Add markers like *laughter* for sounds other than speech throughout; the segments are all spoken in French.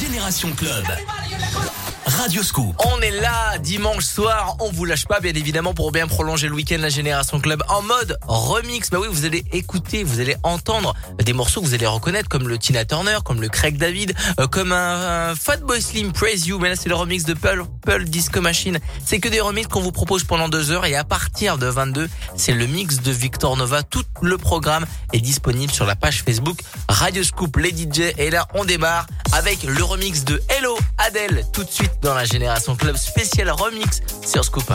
Génération Club. Radio Scoop. On est là dimanche soir, on vous lâche pas bien évidemment pour bien prolonger le week-end la Génération Club en mode remix. Bah oui, vous allez écouter, vous allez entendre des morceaux que vous allez reconnaître comme le Tina Turner, comme le Craig David, euh, comme un, Fatboy Slim Praise You. Mais là c'est le remix de Pearl, Disco Machine. C'est que des remixes qu'on vous propose pendant deux heures et à partir de 22, c'est le mix de Victor Nova. Tout le programme est disponible sur la page Facebook Radio Scoop les DJ. Et là on démarre avec le remix de Hello Adele tout de suite dans la Génération Club spécial remix sur Scoop.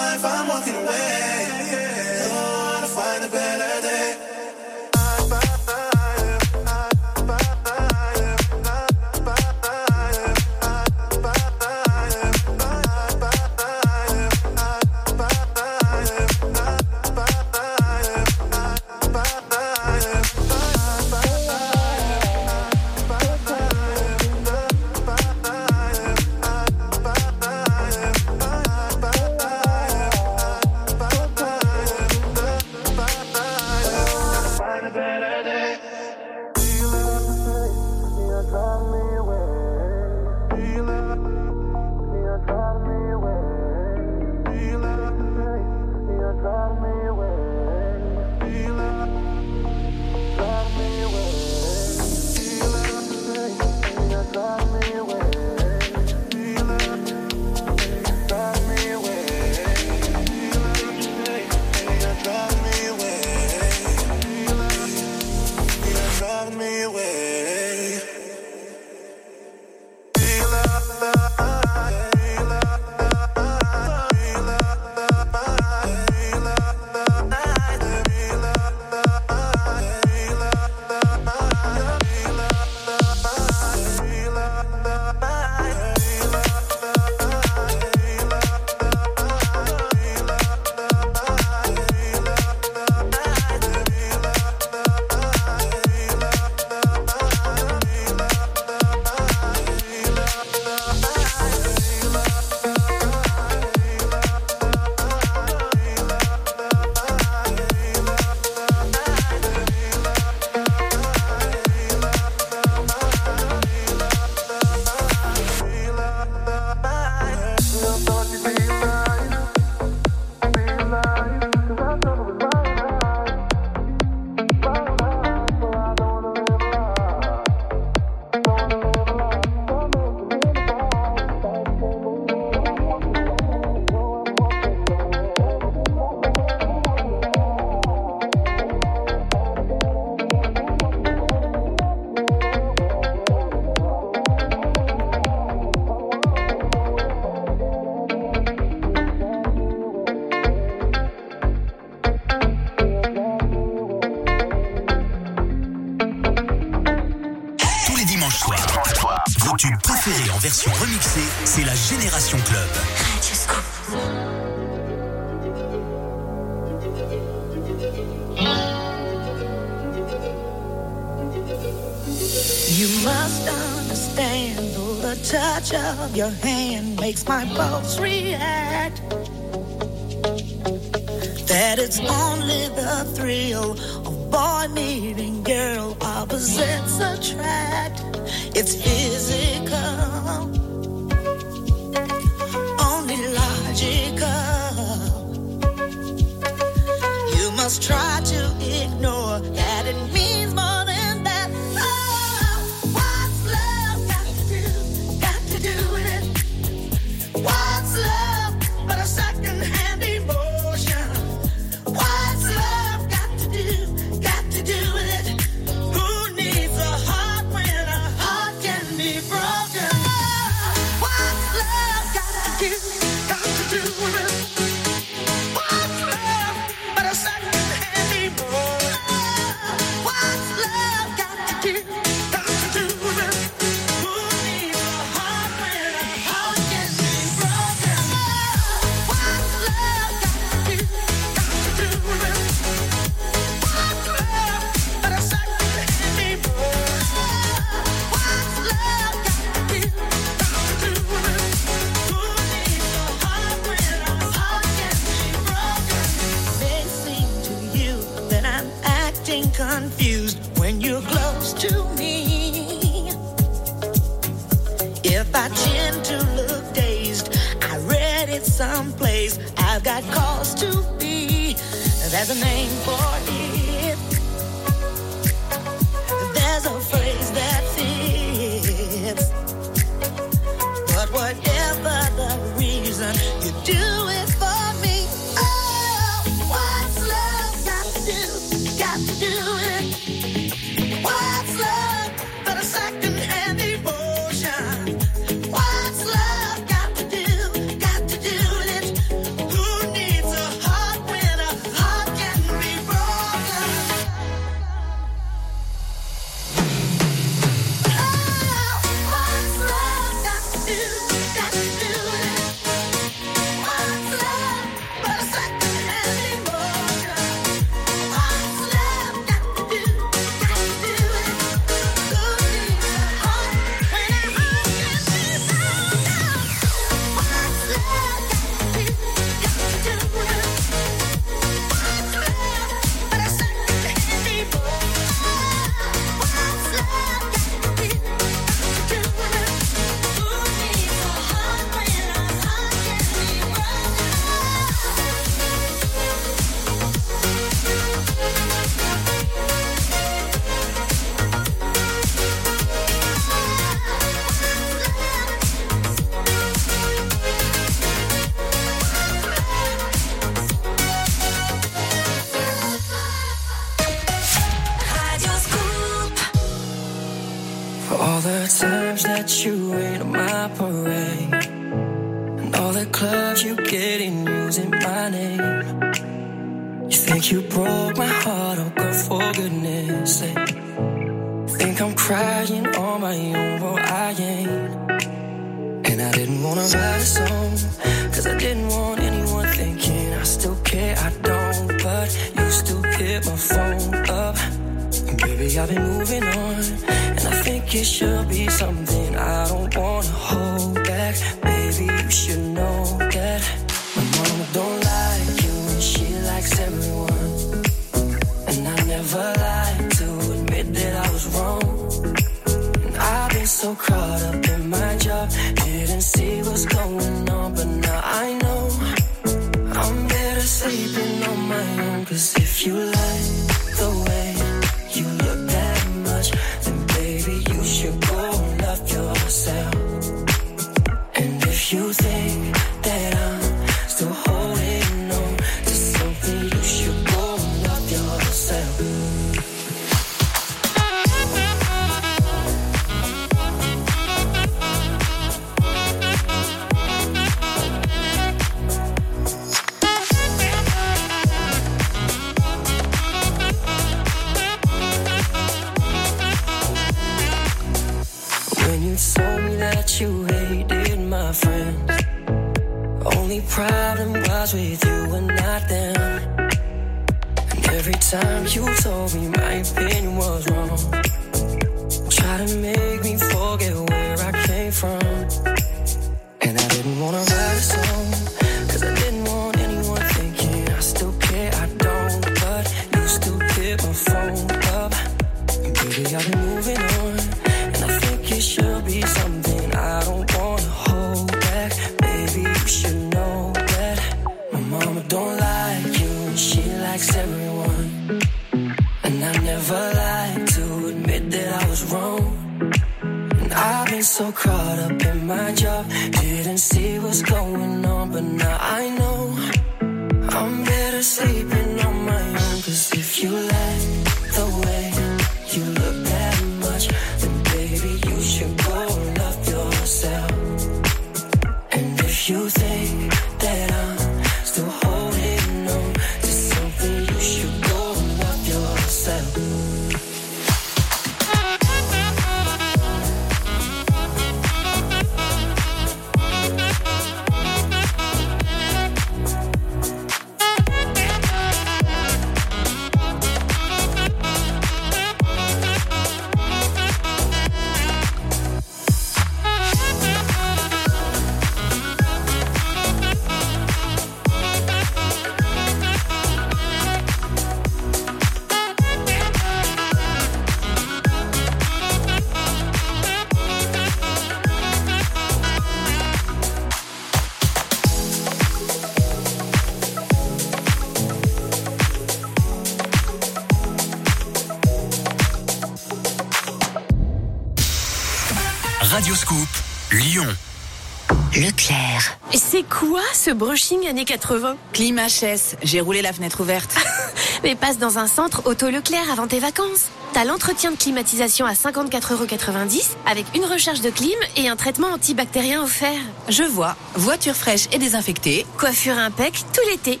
Ce brushing années 80 Clim HS, j'ai roulé la fenêtre ouverte. *laughs* Mais passe dans un centre Auto Leclerc avant tes vacances. T'as l'entretien de climatisation à 54,90€ avec une recharge de clim et un traitement antibactérien offert. Je vois, voiture fraîche et désinfectée. Coiffure impec tout l'été.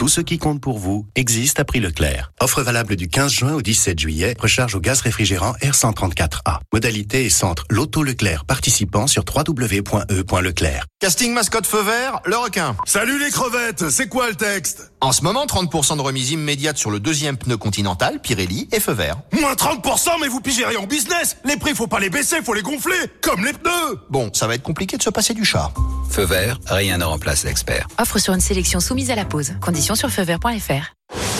Tout ce qui compte pour vous existe à prix Leclerc. Offre valable du 15 juin au 17 juillet. Recharge au gaz réfrigérant R134A. Modalité et centre Loto Leclerc participant sur www.e.leclerc. Casting mascotte feu vert, le requin. Salut les crevettes, c'est quoi le texte? En ce moment, 30% de remise immédiate sur le deuxième pneu continental, Pirelli et feu vert. Moins 30% mais vous pigez rien en business Les prix faut pas les baisser, faut les gonfler Comme les pneus Bon, ça va être compliqué de se passer du chat. Feu vert, rien ne remplace l'expert. Offre sur une sélection soumise à la pause. Conditions sur feuvert.fr.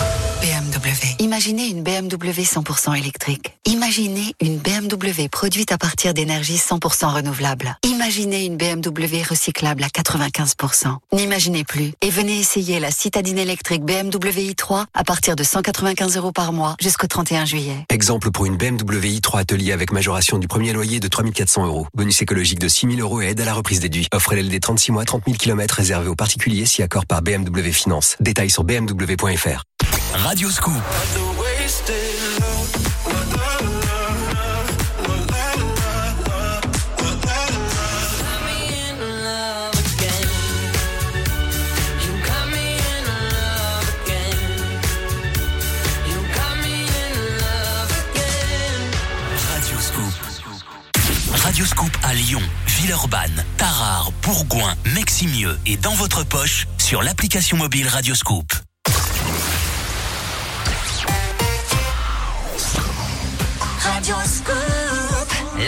BMW. Imaginez une BMW 100% électrique. Imaginez une BMW produite à partir d'énergie 100% renouvelable. Imaginez une BMW recyclable à 95%. N'imaginez plus et venez essayer la citadine électrique BMW i3 à partir de 195 euros par mois jusqu'au 31 juillet. Exemple pour une BMW i3 Atelier avec majoration du premier loyer de 3400 euros. Bonus écologique de 6000 euros et aide à la reprise déduit. Offre LLD 36 mois, 30 000 km réservé aux particuliers si accord par BMW Finance. Détails sur bmw.fr. Radio Scoop. Radio Scoop. Radio Scoop à Lyon, Villeurbanne, Tarare, Bourgoin, Meximieux et dans votre poche sur l'application mobile Radio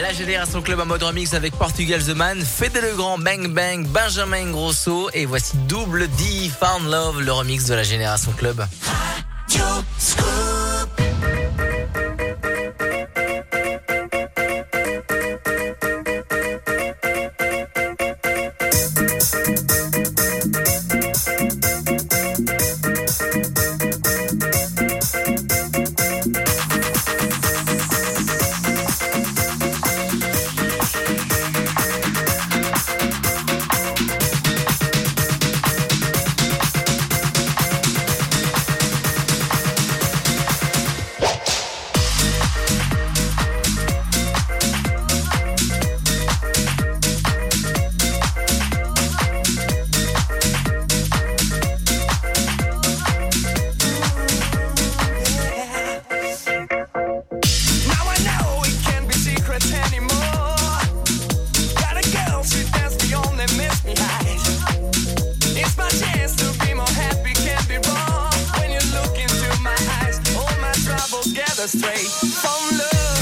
La Génération Club en mode remix avec Portugal The Man, Fede Legrand, Bang Bang, Benjamin Grosso et voici Double D, Found Love, le remix de la Génération Club. From love.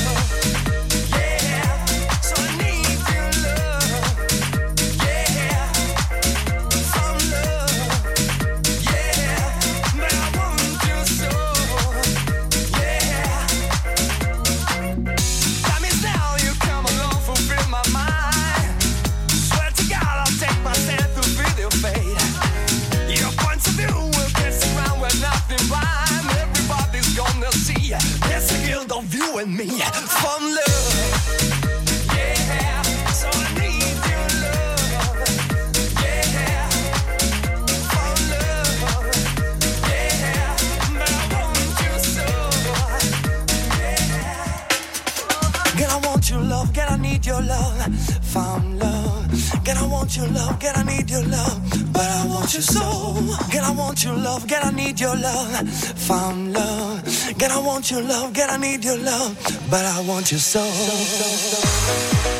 want your love, girl, I need your love. But I want your soul, girl, I want your love, girl, I need your love. Found love, girl, I want your love, girl, I need your love. But I want your soul. soul, soul, soul.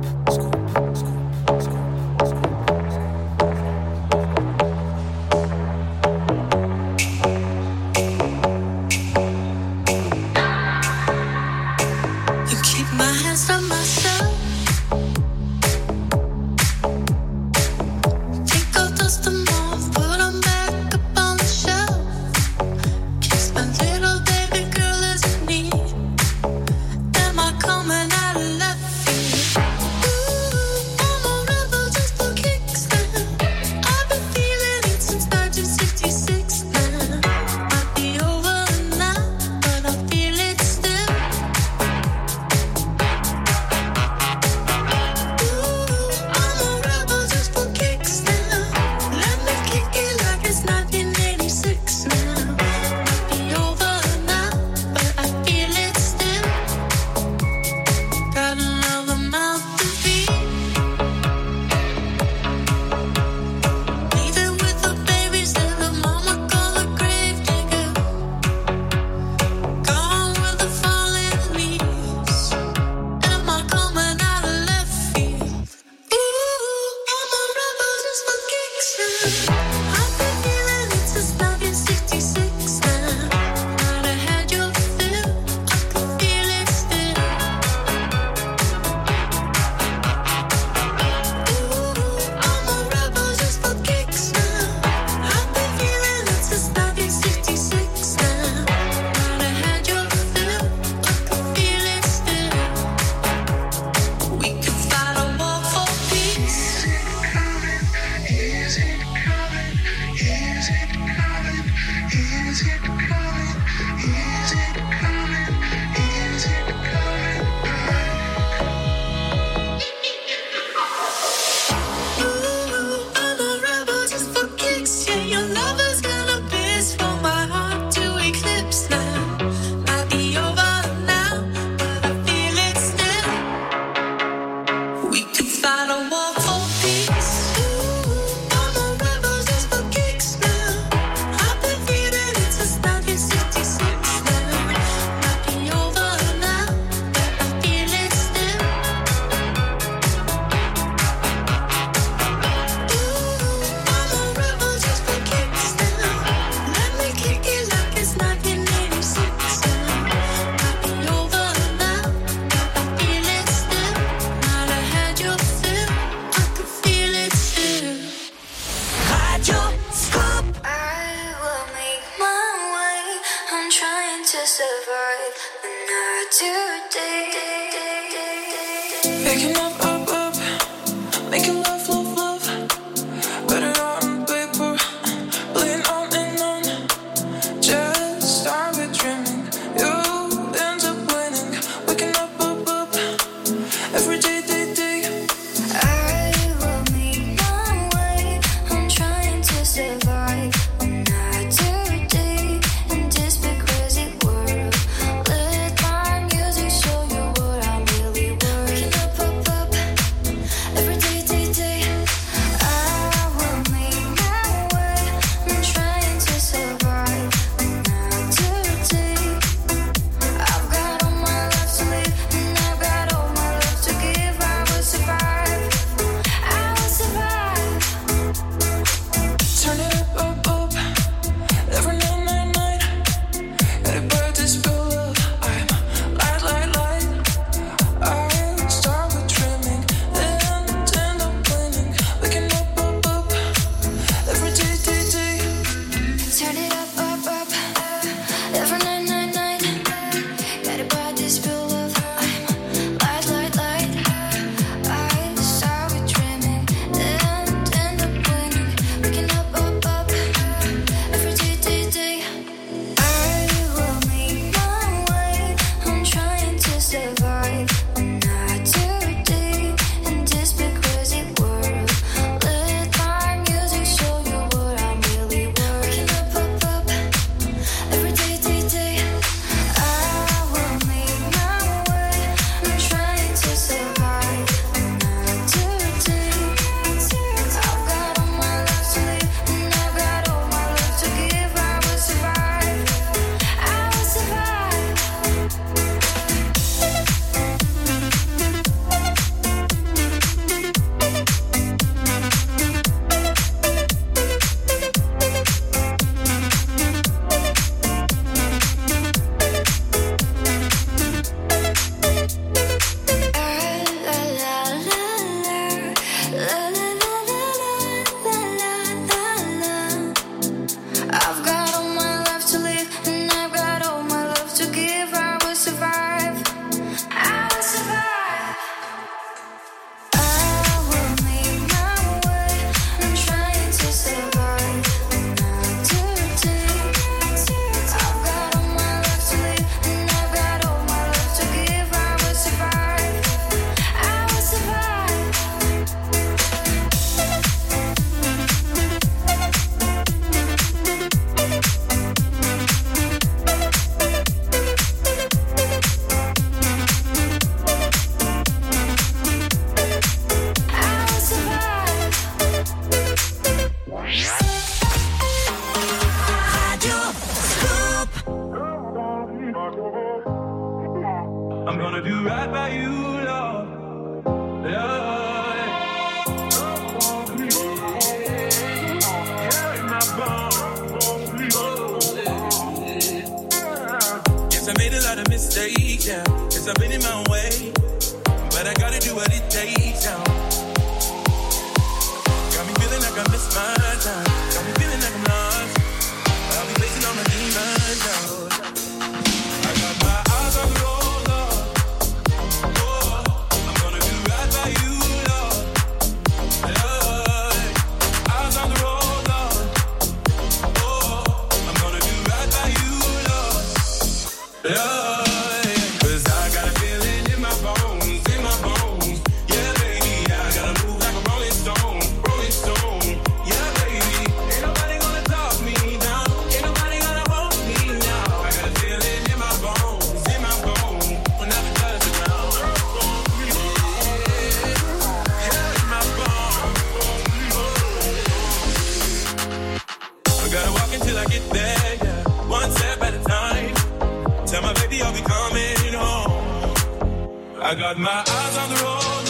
I got my eyes on the road,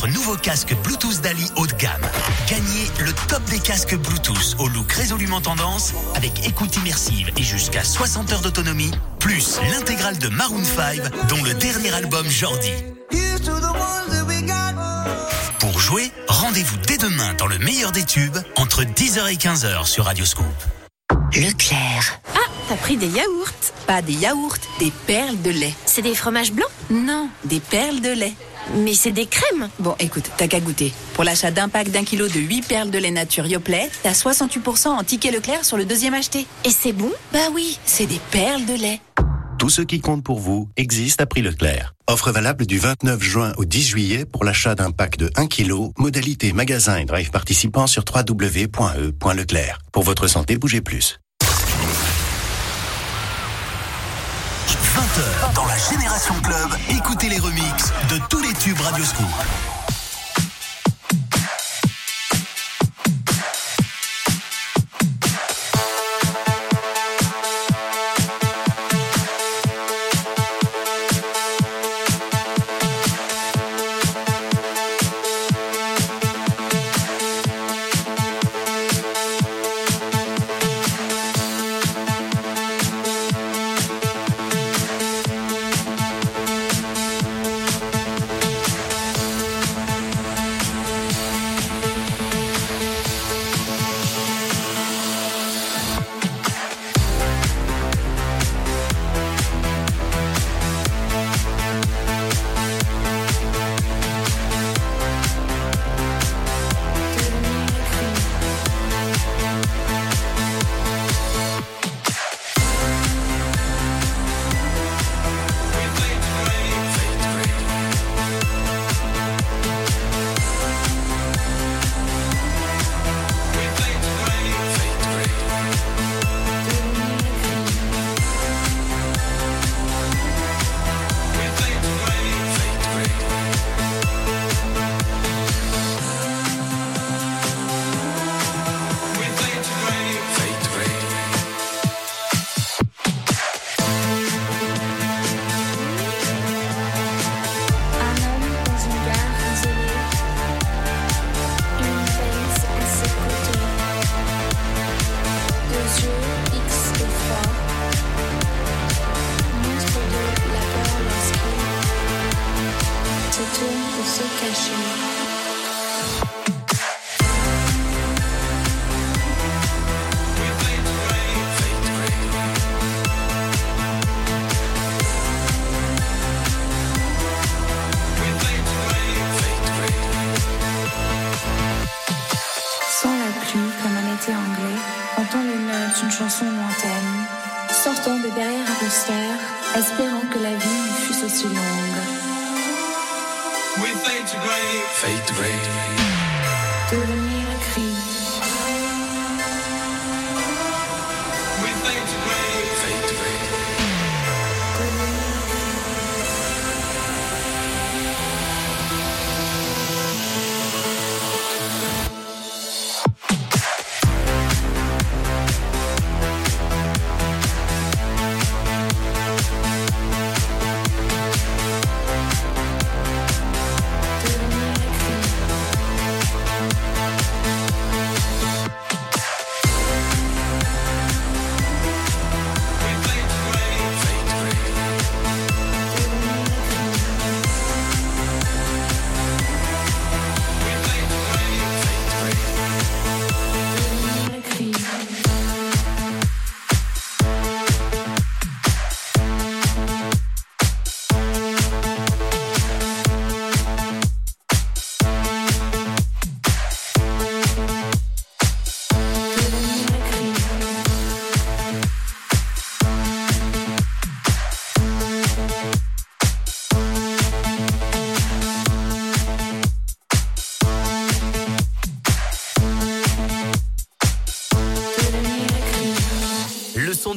votre nouveau casque Bluetooth Dali haut de gamme. Gagnez le top des casques Bluetooth au look résolument tendance avec écoute immersive et jusqu'à 60 heures d'autonomie, plus l'intégrale de Maroon 5 dont le dernier album Jordi. Pour jouer, rendez-vous dès demain dans le meilleur des tubes entre 10h et 15h sur Radioscoop. Leclerc. Ah, t'as pris des yaourts Pas des yaourts, des perles de lait. C'est des fromages blancs? Non, des perles de lait. Mais c'est des crèmes Bon, écoute, t'as qu'à goûter. Pour l'achat d'un pack d'un kilo de 8 perles de lait nature Yoplait, t'as 68% en ticket Leclerc sur le deuxième acheté. Et c'est bon? Bah oui, c'est des perles de lait. Tout ce qui compte pour vous existe à prix Leclerc. Offre valable du 29 juin au 10 juillet pour l'achat d'un pack de 1 kg, modalité magasin et drive participant sur www.e.leclerc. Pour votre santé, bougez plus. 20h dans la Génération Club, écoutez les remixes de tous les tubes Radioscoop. Sans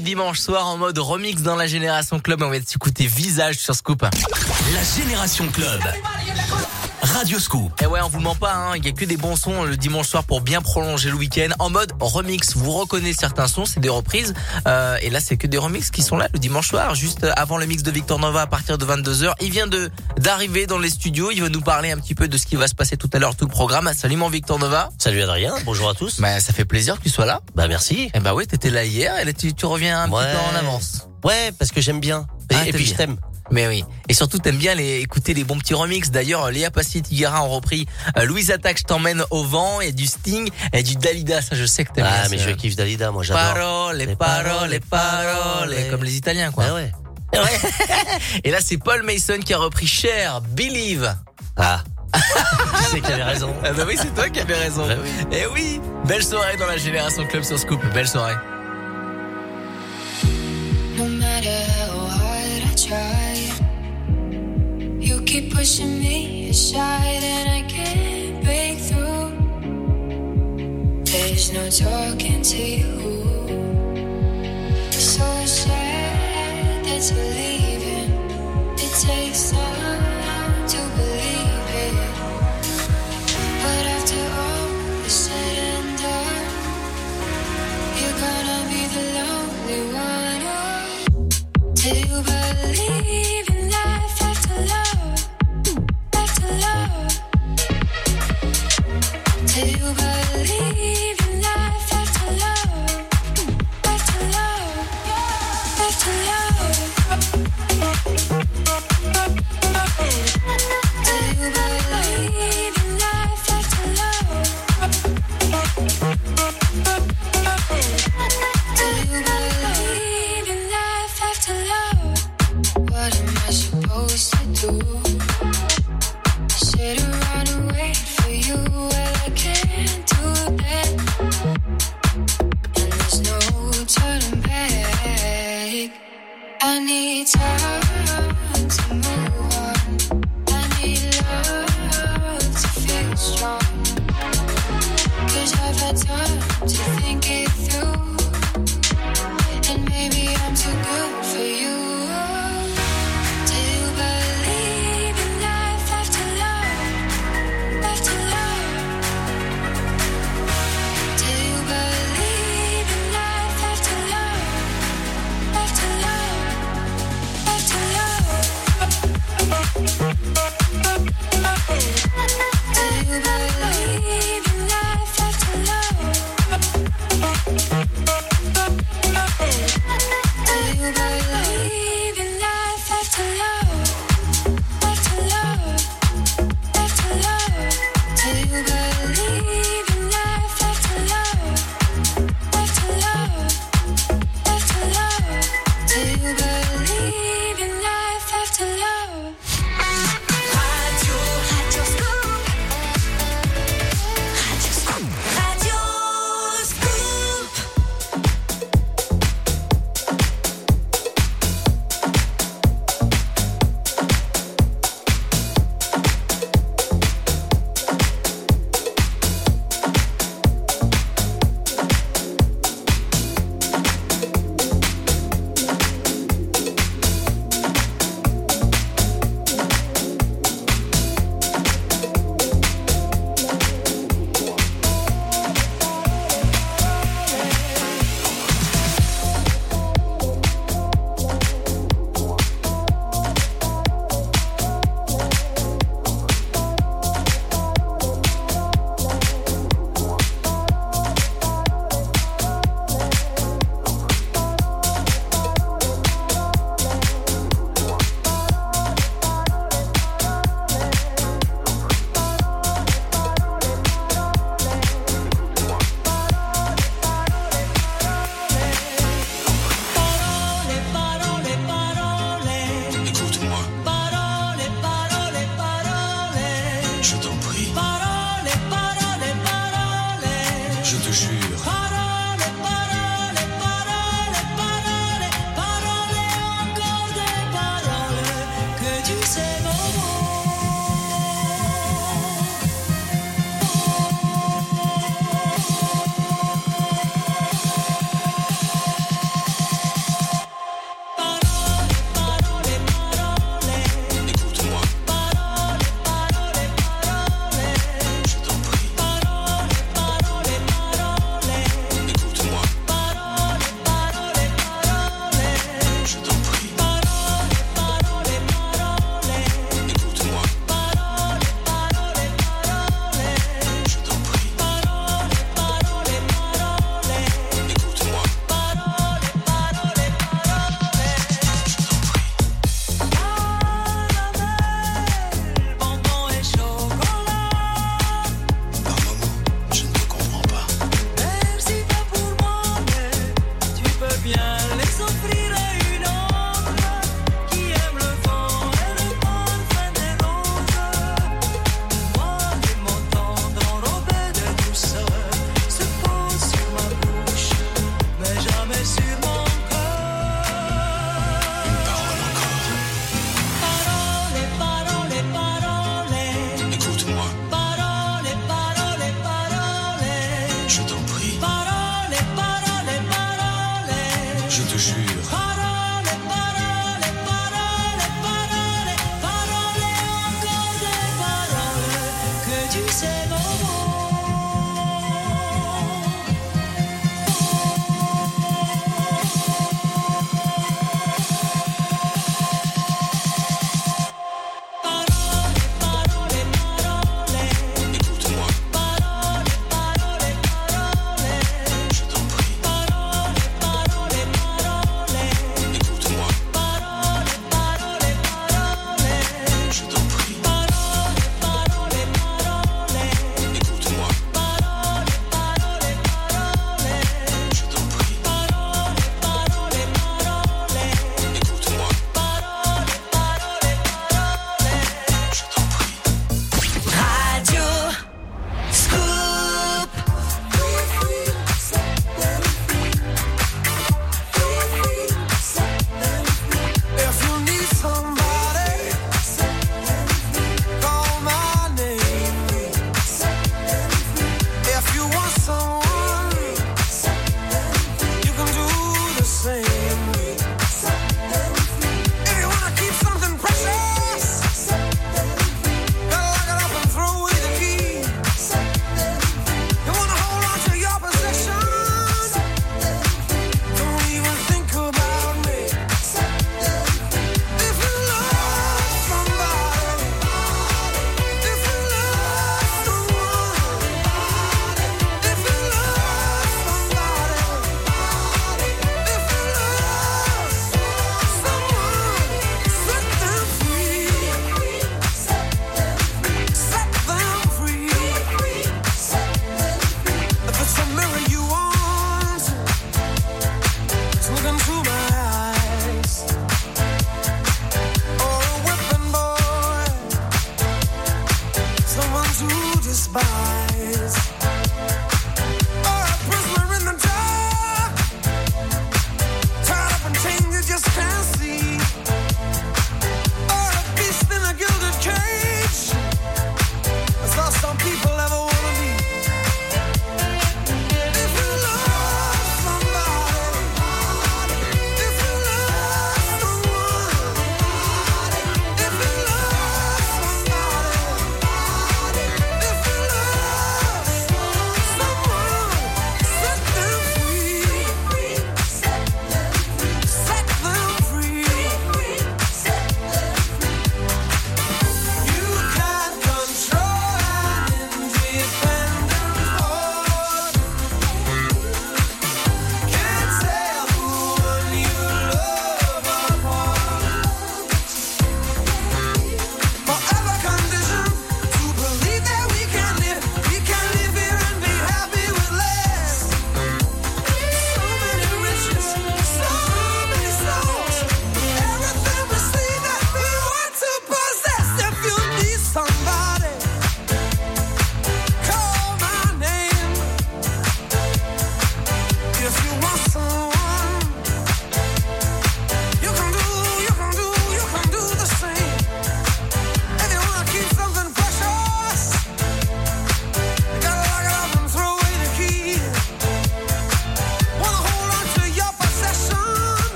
dimanche soir en mode remix dans la Génération Club. On va s'écouter Visage sur Scoop. La Génération Club. Radio Scoop. Et ouais, on vous ment pas, hein. il y a que des bons sons le dimanche soir pour bien prolonger le week-end en mode remix. Vous reconnaissez certains sons, c'est des reprises. Euh, et là, c'est que des remixes qui sont là le dimanche soir, juste avant le mix de Victor Nova à partir de 22h. Il vient de d'arriver dans les studios, il va nous parler un petit peu de ce qui va se passer tout à l'heure, tout le programme. Salut mon Victor Nova. Salut Adrien, bonjour à tous. Bah, ça fait plaisir que tu sois là. Bah merci. Eh bah oui, t'étais là hier et là, tu, tu reviens un Ouais. petit peu en avance. Ouais, parce que j'aime bien. Et, Ah, et puis je t'aime. Mais oui. Et surtout, t'aimes bien les, écouter les bons petits remixes. D'ailleurs, Léa Passy et Tigara ont repris euh, Louise Attaque, je t'emmène au vent, et du Sting, et du Dalida. Ça, je sais que t'aimes Ah, bien. mais ça. je kiffe Dalida, moi j'adore. Paroles, les paroles, les paroles. Comme les Italiens, quoi. Ah *laughs* ouais. Et là, c'est Paul Mason qui a repris Cher, Believe. Ah. tu sais qu'il avait raison. Ah bah oui, c'est toi qui avais raison. Bah oui. Et oui, belle soirée dans la Génération Club sur Scoop. Belle soirée. No matter pushing me aside, and I can't break through. There's no talking to you. So sad that you're leaving. It takes time to believe it. But after all is said and done, you're gonna be the lonely one. Oh, do you believe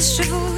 je vous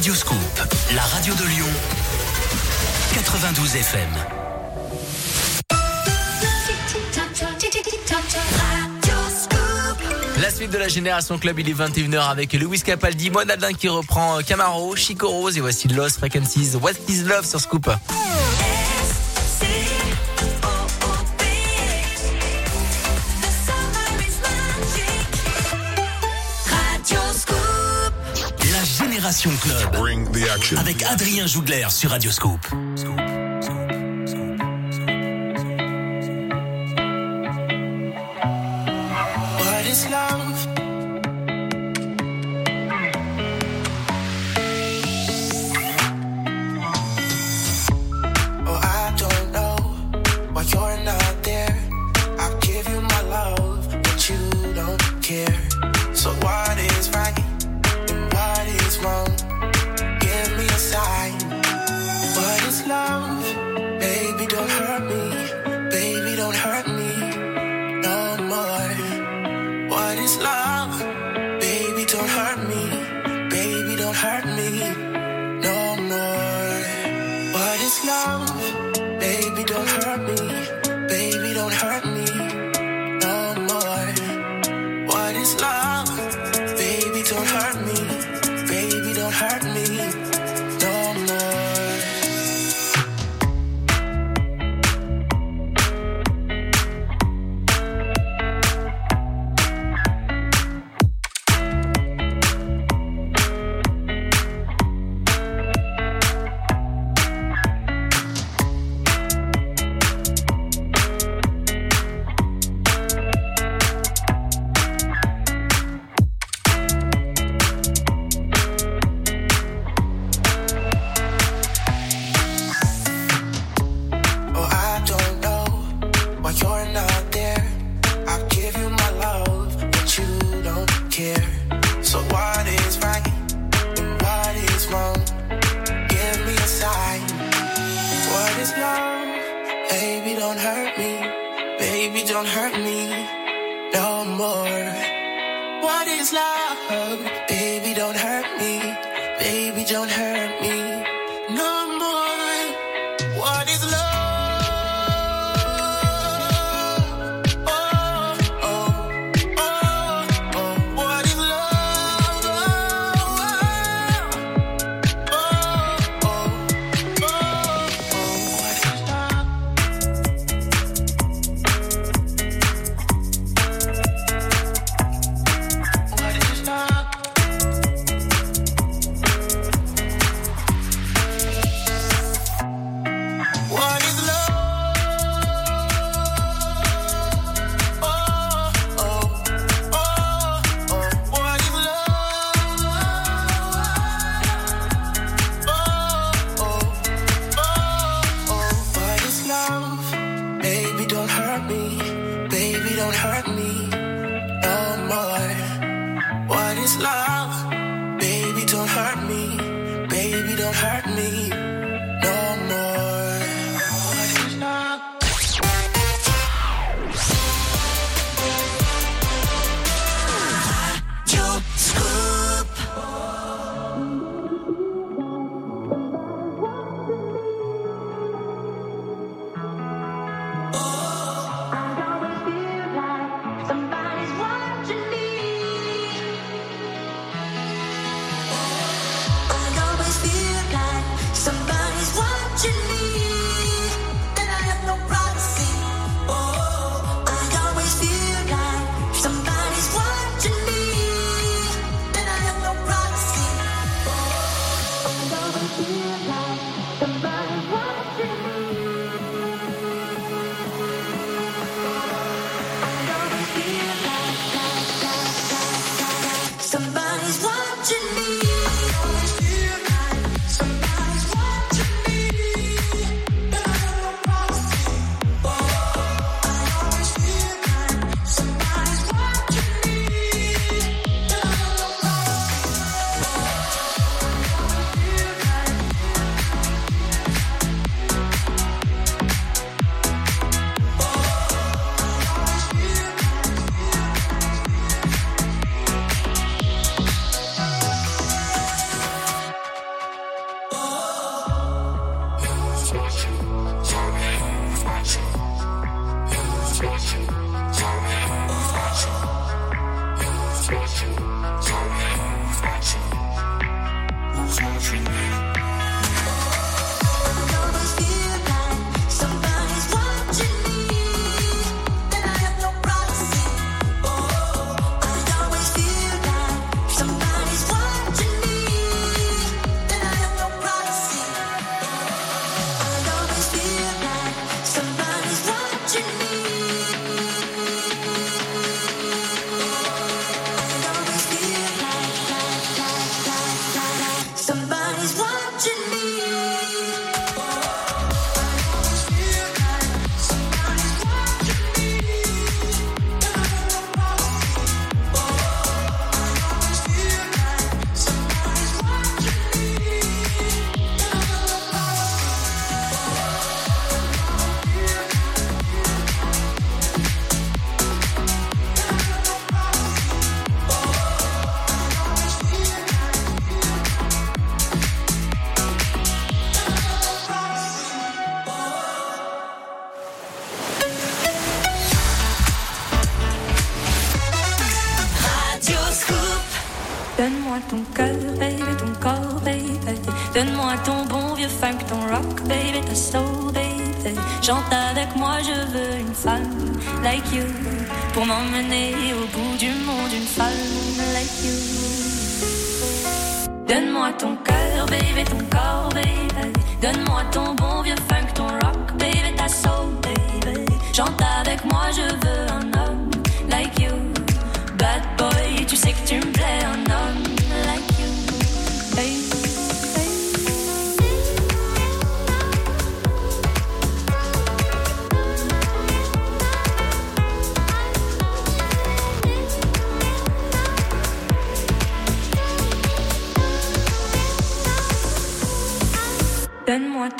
Radio Scoop, la radio de Lyon, 92 FM. de la Génération Club, il est 21h avec Louis Capaldi, Moine Adlin qui reprend euh, Camaro, Chico Rose et voici Lost Frequencies, What is Love sur Scoop. La Génération Club avec Adrien Jougler sur Radioscoop. Scoop.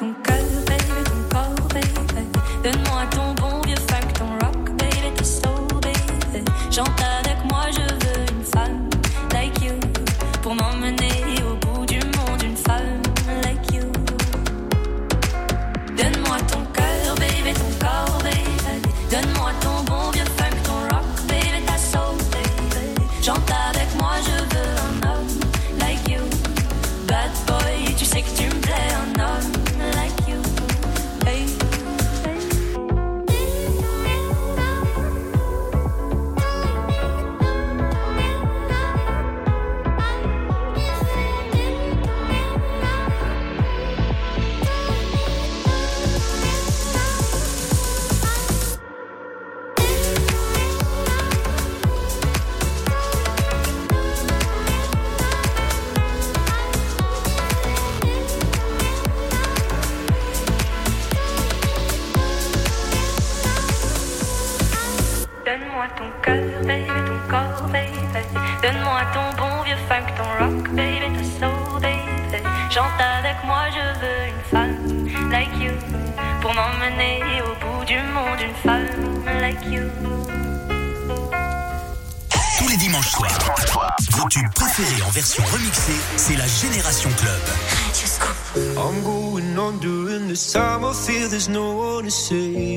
um canto. Feel there's no one to save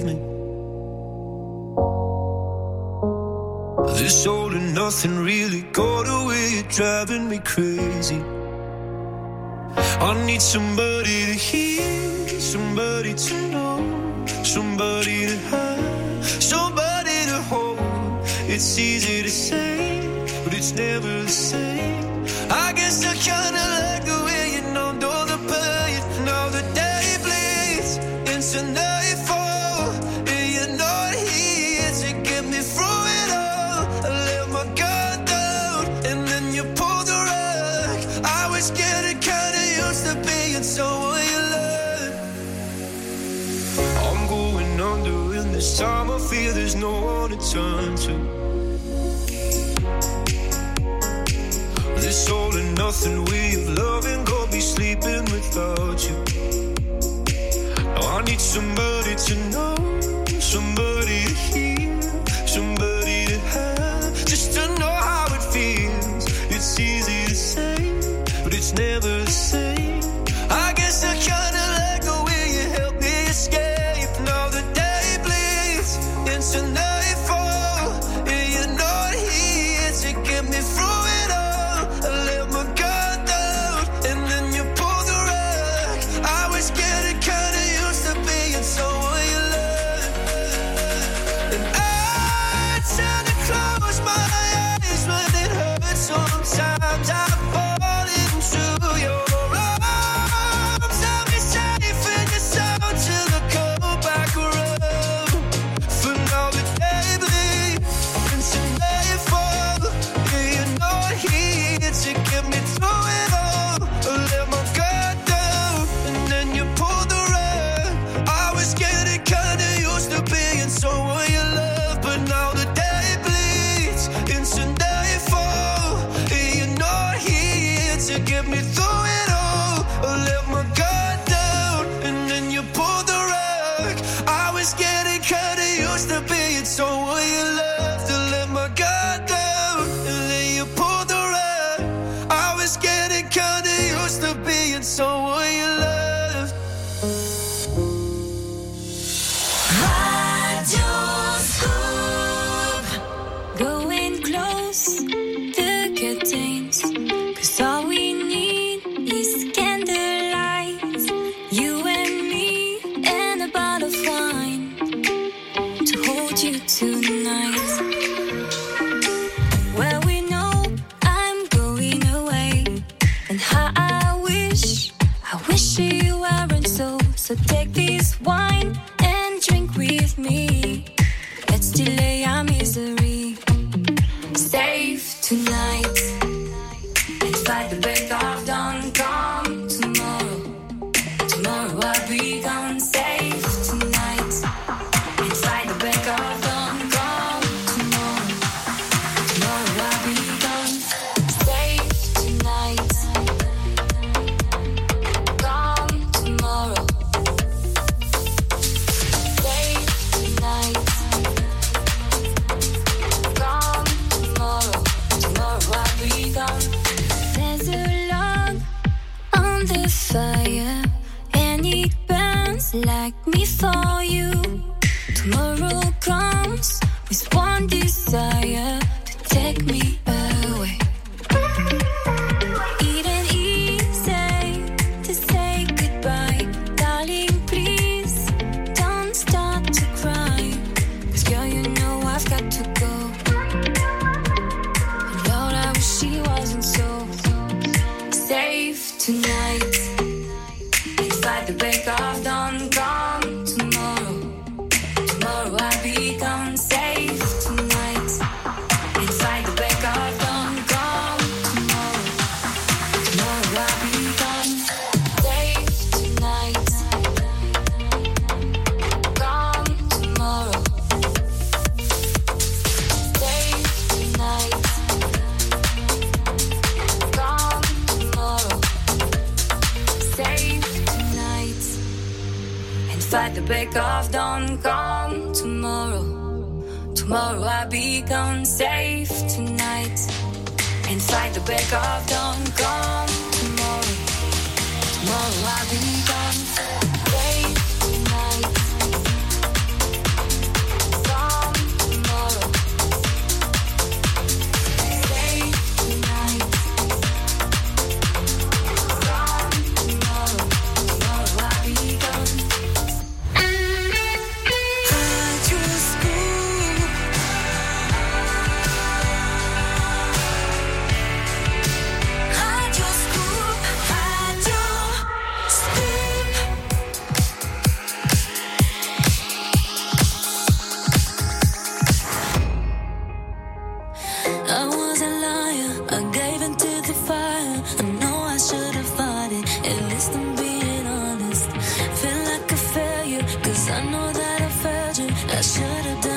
Cause I know that I failed you. I should have done.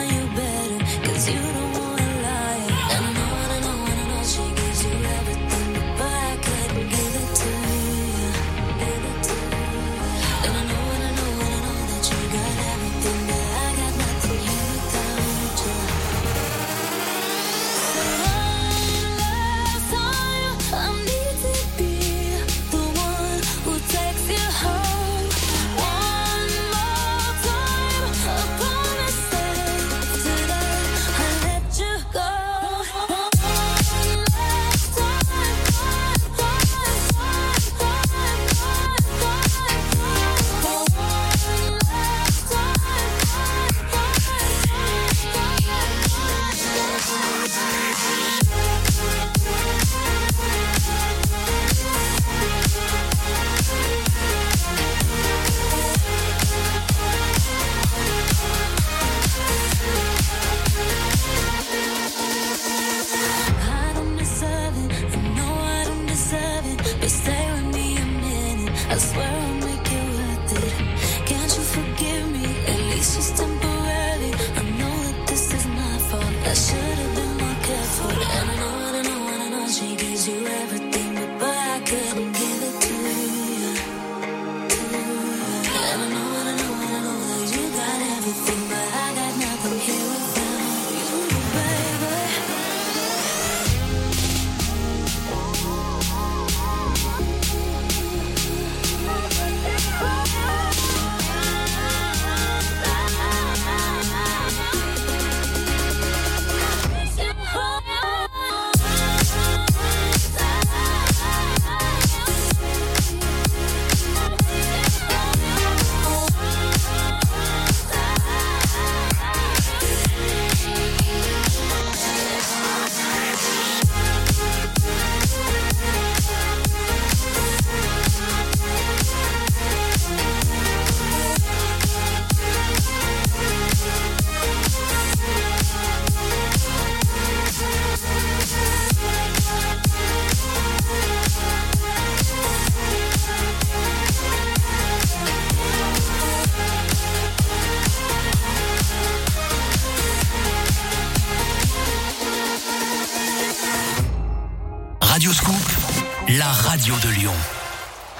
Radio de Lyon.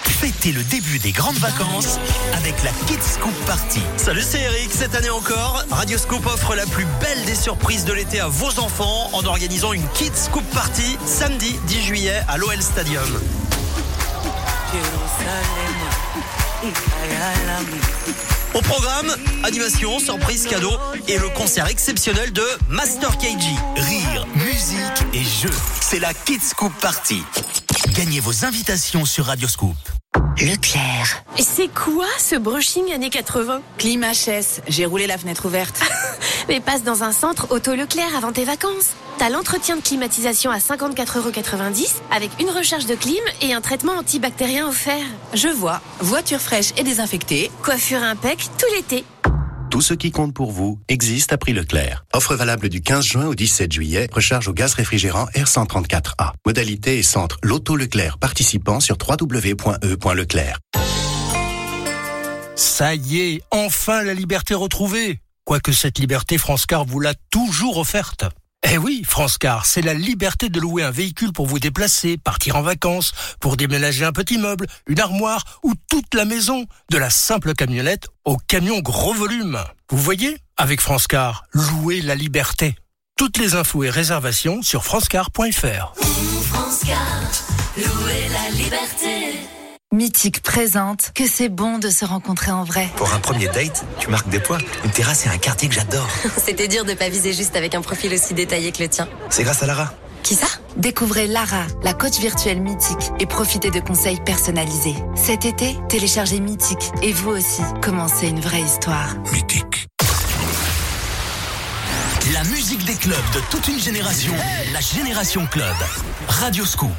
Fêtez le début des grandes vacances avec la Kids Scoop Party. Salut, c'est Eric. Cette année encore, Radio Scoop offre la plus belle des surprises de l'été à vos enfants en organisant une Kids Scoop Party samedi 10 juillet à l'OL Stadium. Au programme, animation, surprise, cadeau et le concert exceptionnel de Master KG. Rire, musique et jeux. C'est la Kids Scoop Party. Gagnez vos invitations sur Radio Scoop. Leclerc. Et c'est quoi ce brushing années 80 Climat HS, j'ai roulé la fenêtre ouverte. *laughs* Mais passe dans un centre auto Leclerc avant tes vacances. T'as l'entretien de climatisation à 54,90€ avec une recharge de clim et un traitement antibactérien offert. Je vois, voiture fraîche et désinfectée. Coiffure impec tout l'été. Tout ce qui compte pour vous existe à prix Leclerc. Offre valable du 15 juin au 17 juillet. Recharge au gaz réfrigérant R134A. Modalité et centre Loto Leclerc participant sur www.e.leclerc. Ça y est, enfin la liberté retrouvée. Quoique cette liberté, France Car vous l'a toujours offerte. Eh oui, France Car, c'est la liberté de louer un véhicule pour vous déplacer, partir en vacances, pour déménager un petit meuble, une armoire ou toute la maison, de la simple camionnette au camion gros volume. Vous voyez Avec France Car, louez la liberté. Toutes les infos et réservations sur francecar.fr. France la liberté. Mythique présente que c'est bon de se rencontrer en vrai. Pour un premier date, tu marques des points. Une terrasse et un quartier que j'adore. *laughs* C'était dur de pas viser juste avec un profil aussi détaillé que le tien. C'est grâce à Lara. Qui ça? Découvrez Lara, la coach virtuelle mythique, et profitez de conseils personnalisés. Cet été, téléchargez Mythique et vous aussi, commencez une vraie histoire. Mythique. La musique des clubs de toute une génération. La Génération Club. Radio Scoop.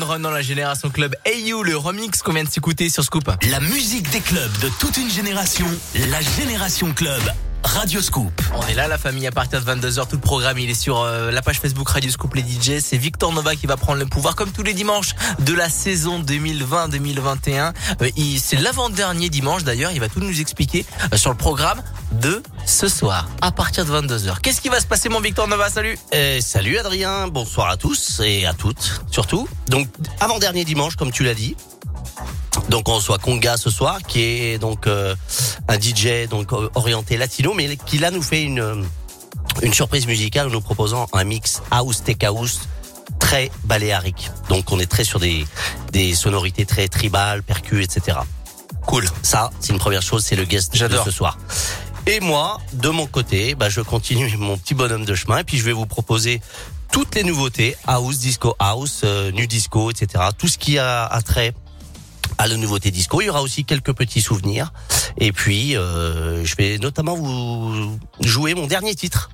On Run dans la Génération Club. Hey You, le remix qu'on vient de s'écouter sur Scoop. La musique des clubs de toute une génération, la Génération Club, Radio Scoop. On est là, la famille, à partir de 22h. Tout le programme, il est sur euh, la page Facebook Radio Scoop Les DJ. C'est Victor Nova qui va prendre le pouvoir, comme tous les dimanches de la saison 2020-2021. Euh, c'est l'avant-dernier dimanche, d'ailleurs. Il va tout nous expliquer euh, sur le programme ce soir, à partir de 22h. Qu'est-ce qui va se passer, mon Victor Nova? Salut Eh, salut Adrien, bonsoir à tous et à toutes surtout. Donc avant-dernier dimanche comme tu l'as dit. Donc on reçoit Conga ce soir qui est donc euh, un DJ donc euh, orienté latino mais qui là nous fait une une surprise musicale en nous proposant un mix house tech house très baléarique. Donc on est très sur des des sonorités très tribales, percus, etc. Cool. Ça, c'est une première chose, c'est le guest de ce soir. Et moi, de mon côté, bah, je continue *laughs* mon petit bonhomme de chemin et puis je vais vous proposer toutes les nouveautés, house, disco house, euh, nu disco, etc. Tout ce qui a, a trait à la nouveauté disco. Il y aura aussi quelques petits souvenirs. Et puis, euh, je vais notamment vous jouer mon dernier titre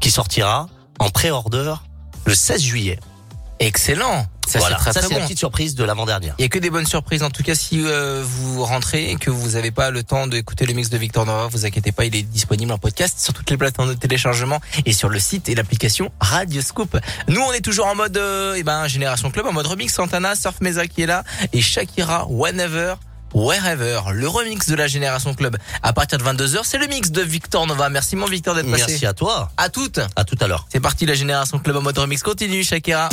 qui sortira en pré-order le 16 juillet. Excellent. Ça, voilà. c'est bon. la petite surprise de l'avant-dernière. Il y a que des bonnes surprises. En tout cas, si euh, vous rentrez et que vous n'avez pas le temps d'écouter le mix de Victor Nova, vous inquiétez pas, il est disponible en podcast sur toutes les plateformes de téléchargement et sur le site et l'application Radio Scoop. Nous, on est toujours en mode, euh, eh ben, Génération Club, en mode remix. Santana, Surf Mesa qui est là et Shakira, Whenever. Wherever, le remix de la Génération Club à partir de 22h, c'est le mix de Victor Nova. Merci mon Victor d'être passé. Merci à toi. À toutes. À tout à l'heure. C'est parti la Génération Club en mode remix. Continue Shakira.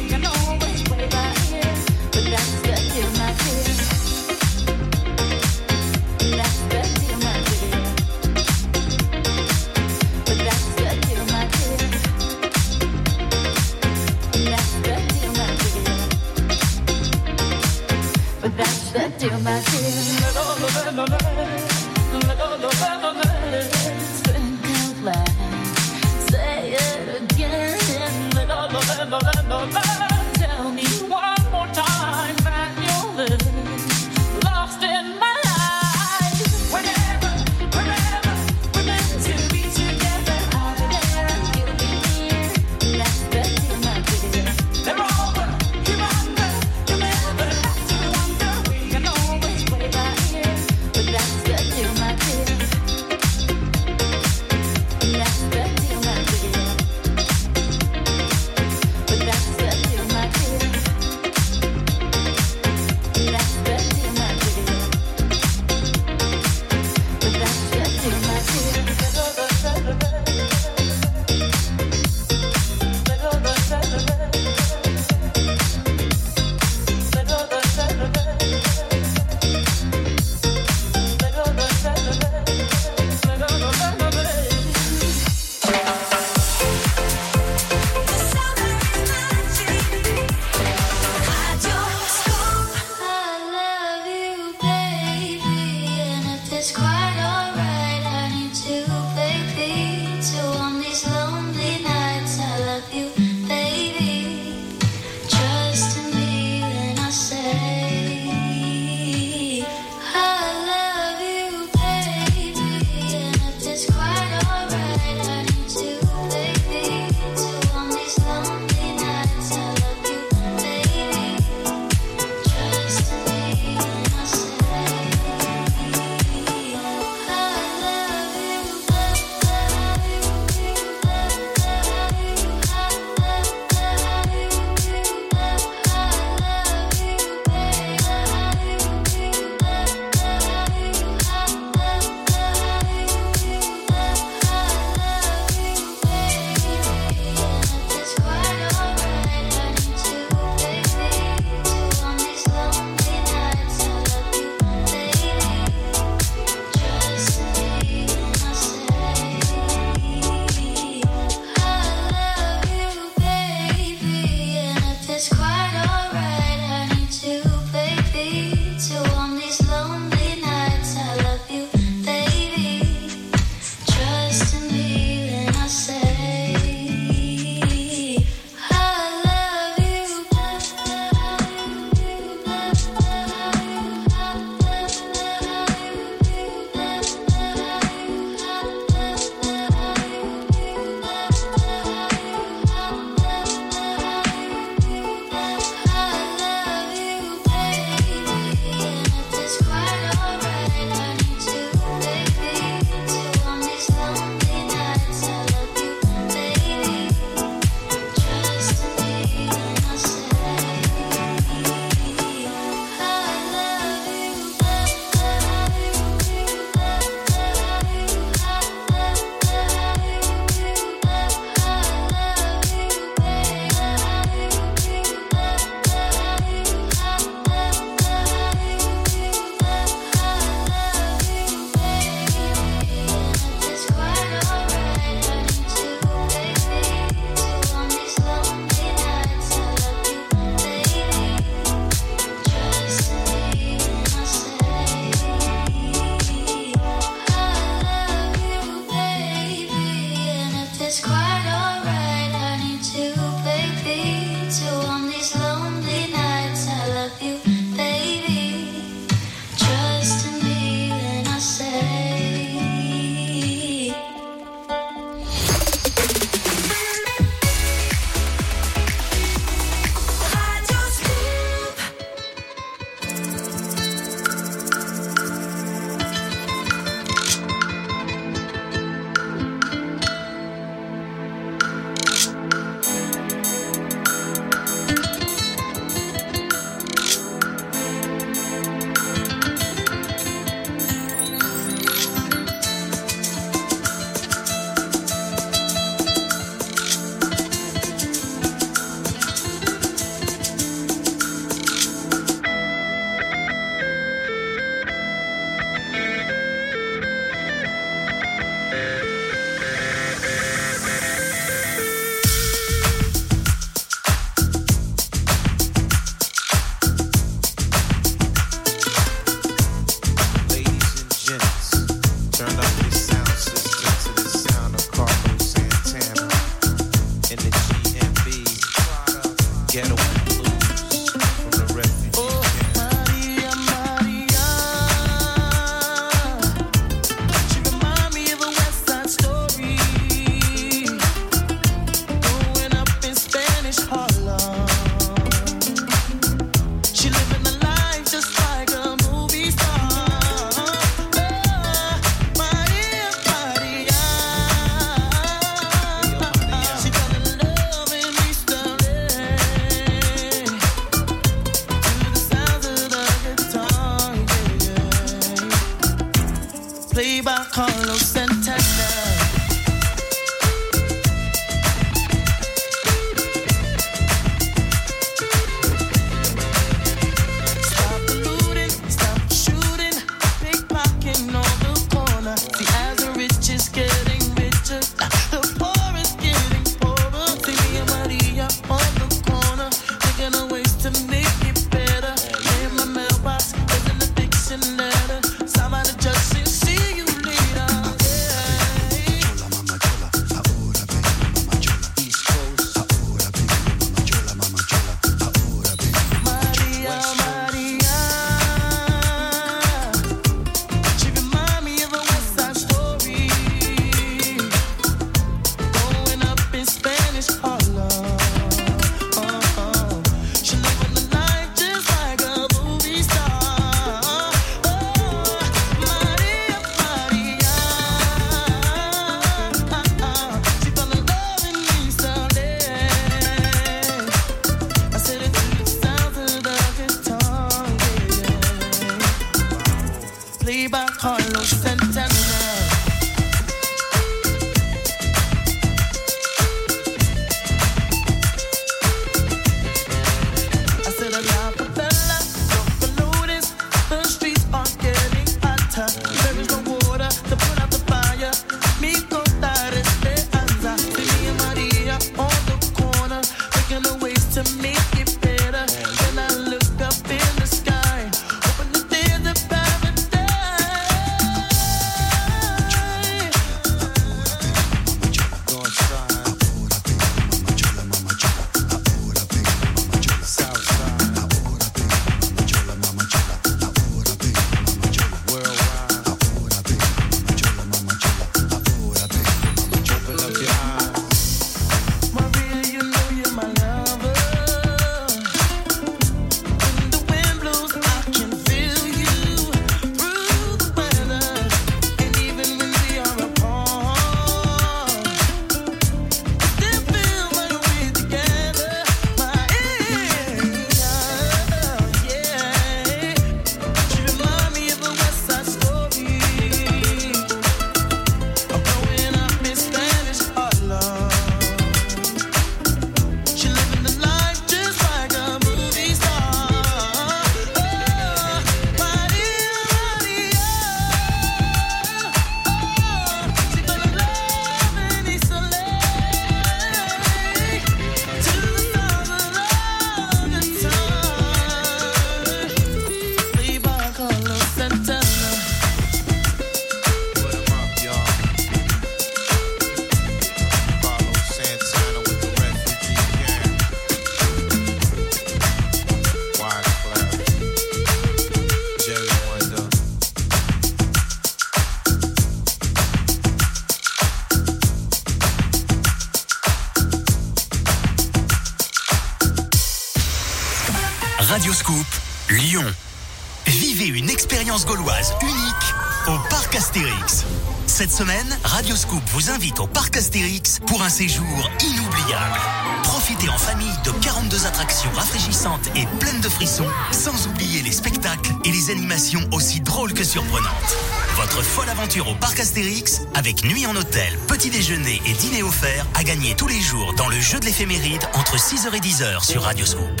Semaine, Radio Scoop vous invite au Parc Astérix pour un séjour inoubliable. Profitez en famille de 42 attractions rafraîchissantes et pleines de frissons, sans oublier les spectacles et les animations aussi drôles que surprenantes. Votre folle aventure au Parc Astérix, avec nuit en hôtel, petit déjeuner et dîner offert, à gagner tous les jours dans le jeu de l'éphéméride entre 6h et 10h sur Radio Scoop.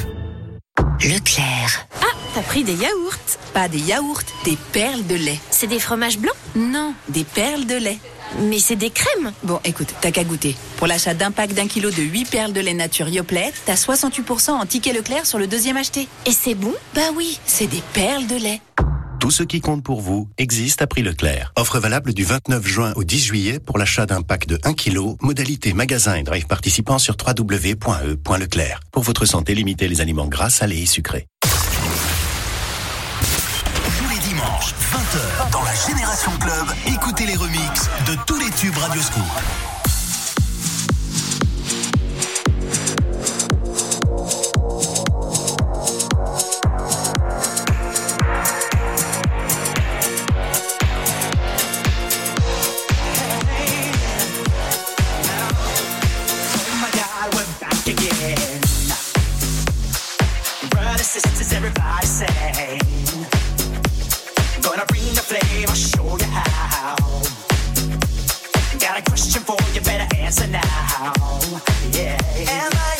Leclerc. Ah, t'as pris des yaourts Pas des yaourts, des perles de lait. C'est des fromages blancs Non, des perles de lait. Mais c'est des crèmes Bon, écoute, t'as qu'à goûter. Pour l'achat d'un pack d'un kilo de 8 perles de lait nature Yoplait, t'as 68% en ticket Leclerc sur le deuxième acheté. Et c'est bon Bah oui, c'est des perles de lait. Tout ce qui compte pour vous existe à prix Leclerc. Offre valable du 29 juin au 10 juillet pour l'achat d'un pack de 1 kg, modalité magasin et drive participant sur www.e.leclerc. Pour votre santé, limitez les aliments gras, salés et sucrés. 20h, dans la Génération Club, écoutez les remixes de tous les tubes Radio Scoop. as an Am Yeah.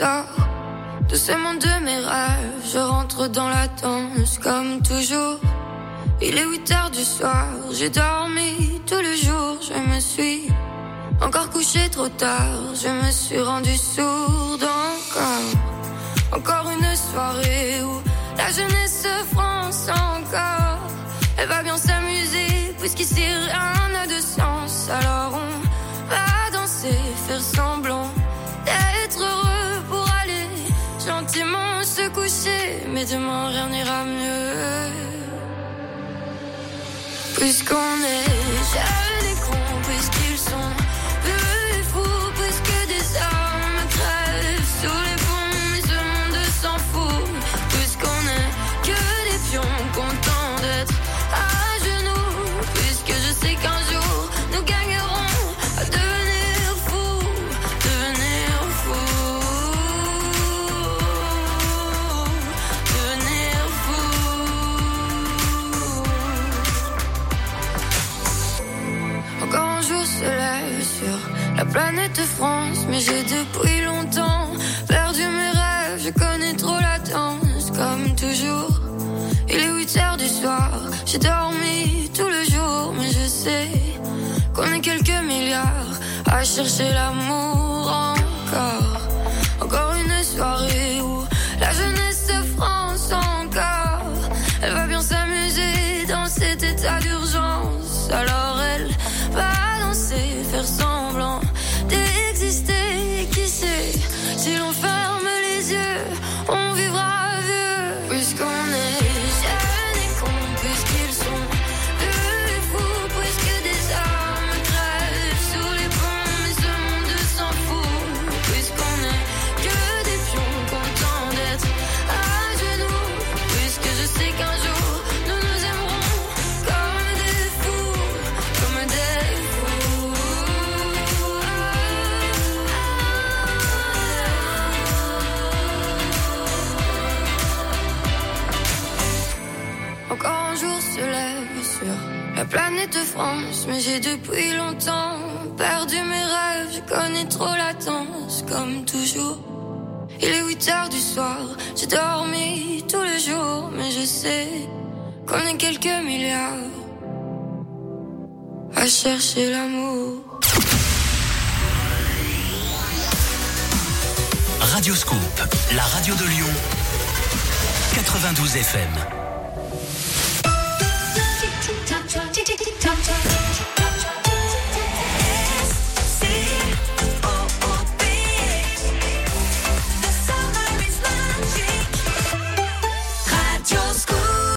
sors de ce de mes rêves. Je rentre dans la danse comme toujours. Il est 8 heures du soir, j'ai dormi tout le jour. Je me suis encore couché trop tard. Je me suis rendu sourde encore. Encore une soirée où la jeunesse France encore. Elle va bien s'amuser puisqu'ici rien n'a de sens. Alors mais demain rien n'ira mieux. Puisqu'on est depuis longtemps. Perdu mes rêves, je connais trop la danse, comme toujours. Il est 8 heures du soir, j'ai dormi tout le jour, mais je sais qu'on est quelques milliards à chercher l'amour encore. Encore une soirée où planète France, mais j'ai depuis longtemps perdu mes rêves. Je connais trop latence, comme toujours. Il est 8 heures du soir, j'ai dormi tous les jours, mais je sais qu'on est quelques milliards à chercher l'amour. Radioscoop, la radio de Lyon, 92 FM.